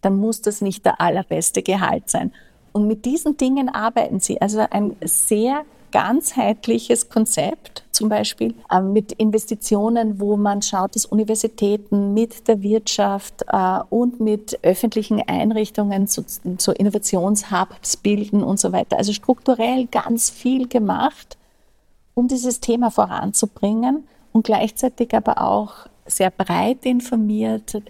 Dann muss das nicht der allerbeste Gehalt sein. Und mit diesen Dingen arbeiten sie. Also ein sehr ganzheitliches Konzept, zum Beispiel äh, mit Investitionen, wo man schaut, dass Universitäten mit der Wirtschaft äh, und mit öffentlichen Einrichtungen so, so Innovationshubs bilden und so weiter. Also strukturell ganz viel gemacht, um dieses Thema voranzubringen und gleichzeitig aber auch sehr breit informiert.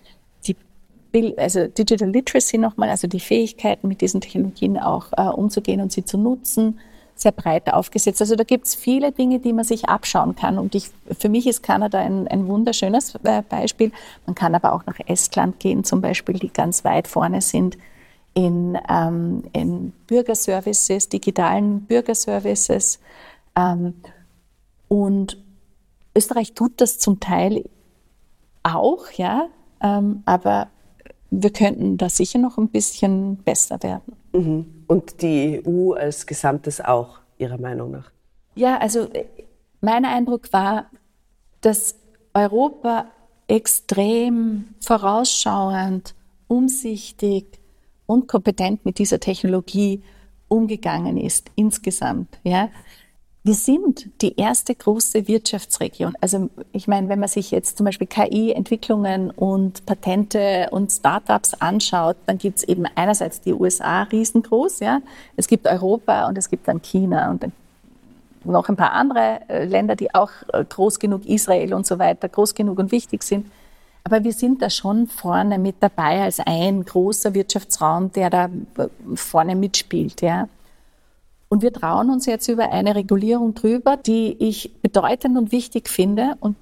Also Digital Literacy nochmal, also die Fähigkeiten, mit diesen Technologien auch äh, umzugehen und sie zu nutzen, sehr breit aufgesetzt. Also da gibt es viele Dinge, die man sich abschauen kann. Und ich, für mich ist Kanada ein, ein wunderschönes äh, Beispiel. Man kann aber auch nach Estland gehen, zum Beispiel, die ganz weit vorne sind in, ähm, in Bürgerservices, digitalen Bürgerservices. Ähm, und Österreich tut das zum Teil auch, ja, ähm, aber wir könnten da sicher noch ein bisschen besser werden. Mhm. Und die EU als Gesamtes auch, Ihrer Meinung nach? Ja, also mein Eindruck war, dass Europa extrem vorausschauend, umsichtig und kompetent mit dieser Technologie umgegangen ist insgesamt. Ja. Wir sind die erste große Wirtschaftsregion. Also ich meine, wenn man sich jetzt zum Beispiel KI-Entwicklungen und Patente und Startups anschaut, dann gibt es eben einerseits die USA riesengroß, ja. Es gibt Europa und es gibt dann China und dann noch ein paar andere äh, Länder, die auch äh, groß genug, Israel und so weiter, groß genug und wichtig sind. Aber wir sind da schon vorne mit dabei als ein großer Wirtschaftsraum, der da äh, vorne mitspielt, ja. Und wir trauen uns jetzt über eine Regulierung drüber, die ich bedeutend und wichtig finde. Und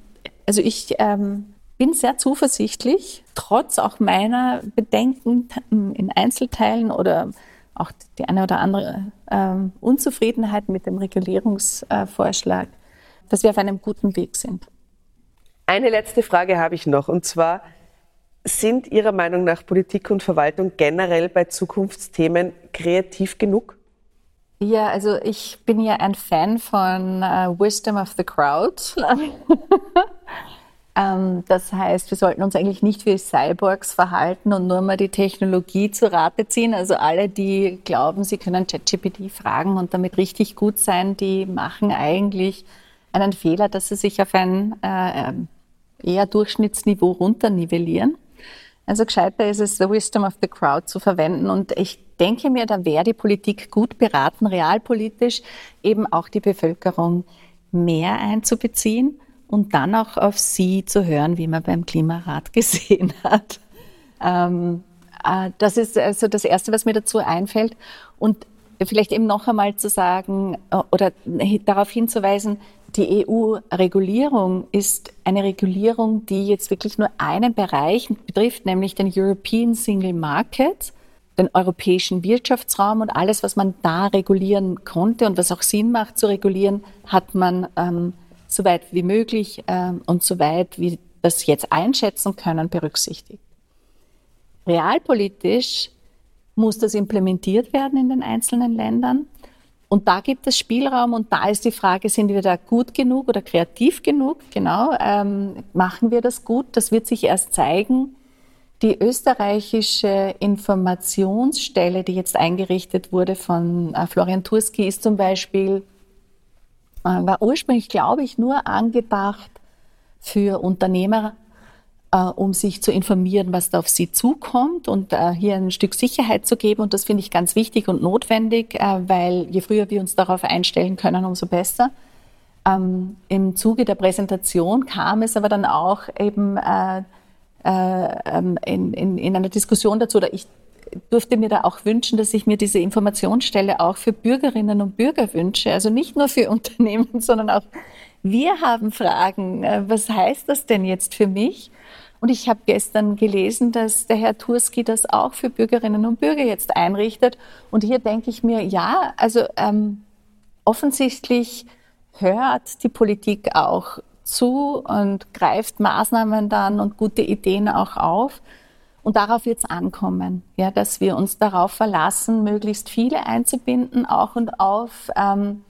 also ich ähm, bin sehr zuversichtlich, trotz auch meiner Bedenken in Einzelteilen oder auch die eine oder andere ähm, Unzufriedenheit mit dem Regulierungsvorschlag, dass wir auf einem guten Weg sind. Eine letzte Frage habe ich noch, und zwar, sind Ihrer Meinung nach Politik und Verwaltung generell bei Zukunftsthemen kreativ genug? Ja, also ich bin ja ein Fan von uh, Wisdom of the Crowd. ähm, das heißt, wir sollten uns eigentlich nicht wie Cyborgs verhalten und nur mal die Technologie zu Rate ziehen. Also alle, die glauben, sie können ChatGPT fragen und damit richtig gut sein, die machen eigentlich einen Fehler, dass sie sich auf ein äh, eher Durchschnittsniveau runternivellieren. Also gescheiter ist es, the wisdom of the crowd zu verwenden. Und ich denke mir, da wäre die Politik gut beraten, realpolitisch eben auch die Bevölkerung mehr einzubeziehen und dann auch auf sie zu hören, wie man beim Klimarat gesehen hat. Ähm, äh, das ist also das Erste, was mir dazu einfällt. Und vielleicht eben noch einmal zu sagen äh, oder darauf hinzuweisen, die EU-Regulierung ist eine Regulierung, die jetzt wirklich nur einen Bereich betrifft, nämlich den European Single Market, den europäischen Wirtschaftsraum und alles, was man da regulieren konnte und was auch Sinn macht zu regulieren, hat man ähm, so weit wie möglich ähm, und so weit wie das jetzt einschätzen können, berücksichtigt. Realpolitisch muss das implementiert werden in den einzelnen Ländern. Und da gibt es Spielraum und da ist die Frage, sind wir da gut genug oder kreativ genug? Genau, ähm, machen wir das gut? Das wird sich erst zeigen. Die österreichische Informationsstelle, die jetzt eingerichtet wurde von äh, Florian Turski, ist zum Beispiel, äh, war ursprünglich, glaube ich, nur angedacht für Unternehmer äh, um sich zu informieren, was da auf sie zukommt und hier ein Stück Sicherheit zu geben. Und das finde ich ganz wichtig und notwendig, weil je früher wir uns darauf einstellen können, umso besser. Ähm, Im Zuge der Präsentation kam es aber dann auch eben in, in, in einer Diskussion dazu, oder ich durfte mir da auch wünschen, dass ich mir diese Informationsstelle auch für Bürgerinnen und Bürger wünsche. Also nicht nur für Unternehmen, sondern auch wir haben Fragen. Äh, was heißt das denn jetzt für mich? Und ich habe gestern gelesen, dass der Herr Turski das auch für Bürgerinnen und Bürger jetzt einrichtet. Und hier denke ich mir, ja, also ähm, offensichtlich hört die Politik auch zu und greift Maßnahmen dann und gute Ideen auch auf. Und darauf wird es ankommen, ja, dass wir uns darauf verlassen, möglichst viele einzubinden, auch und auf ähm,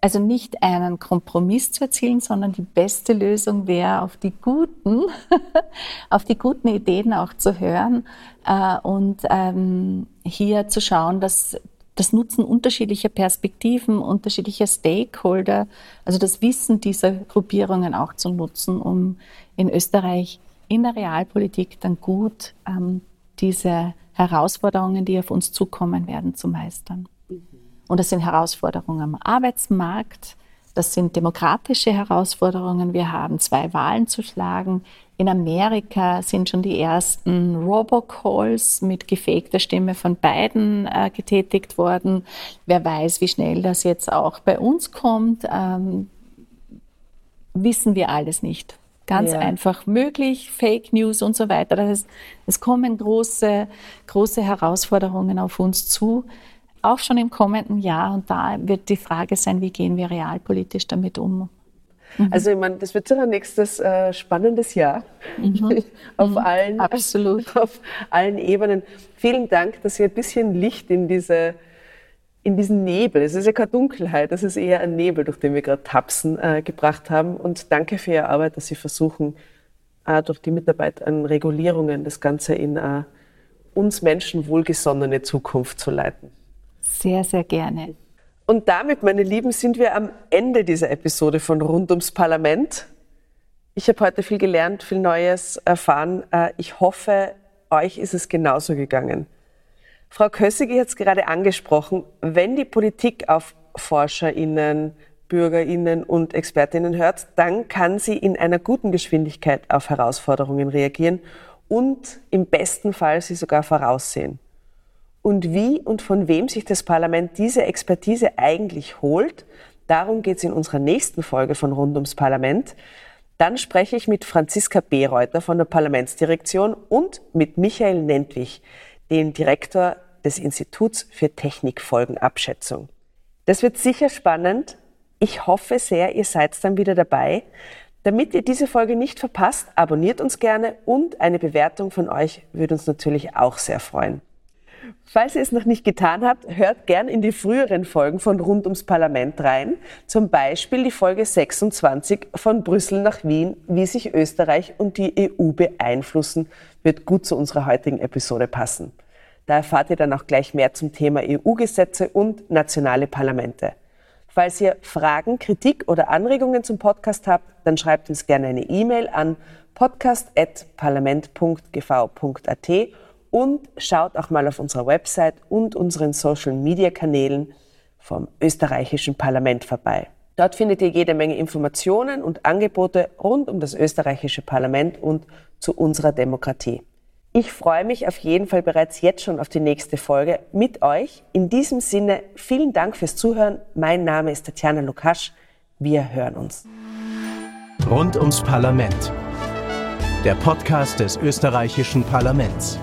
also nicht einen Kompromiss zu erzielen, sondern die beste Lösung wäre, auf die guten, auf die guten Ideen auch zu hören äh, und ähm, hier zu schauen, dass das Nutzen unterschiedlicher Perspektiven, unterschiedlicher Stakeholder, also das Wissen dieser Gruppierungen auch zu nutzen, um in Österreich in der Realpolitik dann gut ähm, diese Herausforderungen, die auf uns zukommen werden, zu meistern. Und das sind Herausforderungen am Arbeitsmarkt, Das sind demokratische Herausforderungen. Wir haben zwei Wahlen zu schlagen. In Amerika sind schon die ersten Robocalls mit gefegter Stimme von beiden äh, getätigt worden. Wer weiß, wie schnell das jetzt auch bei uns kommt, ähm, wissen wir alles nicht. Ganz ja. einfach möglich, Fake News und so weiter. Das heißt, es kommen große, große Herausforderungen auf uns zu, auch schon im kommenden Jahr. Und da wird die Frage sein, wie gehen wir realpolitisch damit um? Mhm. Also ich meine, das wird sicher ein nächstes äh, spannendes Jahr mhm. auf, mhm. Allen, Absolut. auf allen Ebenen. Vielen Dank, dass Sie ein bisschen Licht in diese in diesen Nebel, es ist ja keine Dunkelheit, es ist eher ein Nebel, durch den wir gerade tapsen, äh, gebracht haben. Und danke für Ihre Arbeit, dass Sie versuchen, äh, durch die Mitarbeit an Regulierungen das Ganze in äh, uns Menschen wohlgesonnene Zukunft zu leiten. Sehr, sehr gerne. Und damit, meine Lieben, sind wir am Ende dieser Episode von Rund ums Parlament. Ich habe heute viel gelernt, viel Neues erfahren. Äh, ich hoffe, euch ist es genauso gegangen. Frau Kössige hat es gerade angesprochen, wenn die Politik auf ForscherInnen, BürgerInnen und ExpertInnen hört, dann kann sie in einer guten Geschwindigkeit auf Herausforderungen reagieren und im besten Fall sie sogar voraussehen und wie und von wem sich das Parlament diese Expertise eigentlich holt. Darum geht es in unserer nächsten Folge von Rund ums Parlament. Dann spreche ich mit Franziska Bereuter von der Parlamentsdirektion und mit Michael Nentwich, dem Direktor des Instituts für Technikfolgenabschätzung. Das wird sicher spannend. Ich hoffe sehr, ihr seid dann wieder dabei. Damit ihr diese Folge nicht verpasst, abonniert uns gerne und eine Bewertung von euch würde uns natürlich auch sehr freuen. Falls ihr es noch nicht getan habt, hört gern in die früheren Folgen von Rund ums Parlament rein. Zum Beispiel die Folge 26 von Brüssel nach Wien, wie sich Österreich und die EU beeinflussen, wird gut zu unserer heutigen Episode passen. Da erfahrt ihr dann auch gleich mehr zum Thema EU-Gesetze und nationale Parlamente. Falls ihr Fragen, Kritik oder Anregungen zum Podcast habt, dann schreibt uns gerne eine E-Mail an podcast.parlament.gv.at und schaut auch mal auf unserer Website und unseren Social-Media-Kanälen vom österreichischen Parlament vorbei. Dort findet ihr jede Menge Informationen und Angebote rund um das österreichische Parlament und zu unserer Demokratie. Ich freue mich auf jeden Fall bereits jetzt schon auf die nächste Folge mit euch. In diesem Sinne, vielen Dank fürs Zuhören. Mein Name ist Tatjana Lukasch. Wir hören uns. Rund ums Parlament. Der Podcast des österreichischen Parlaments.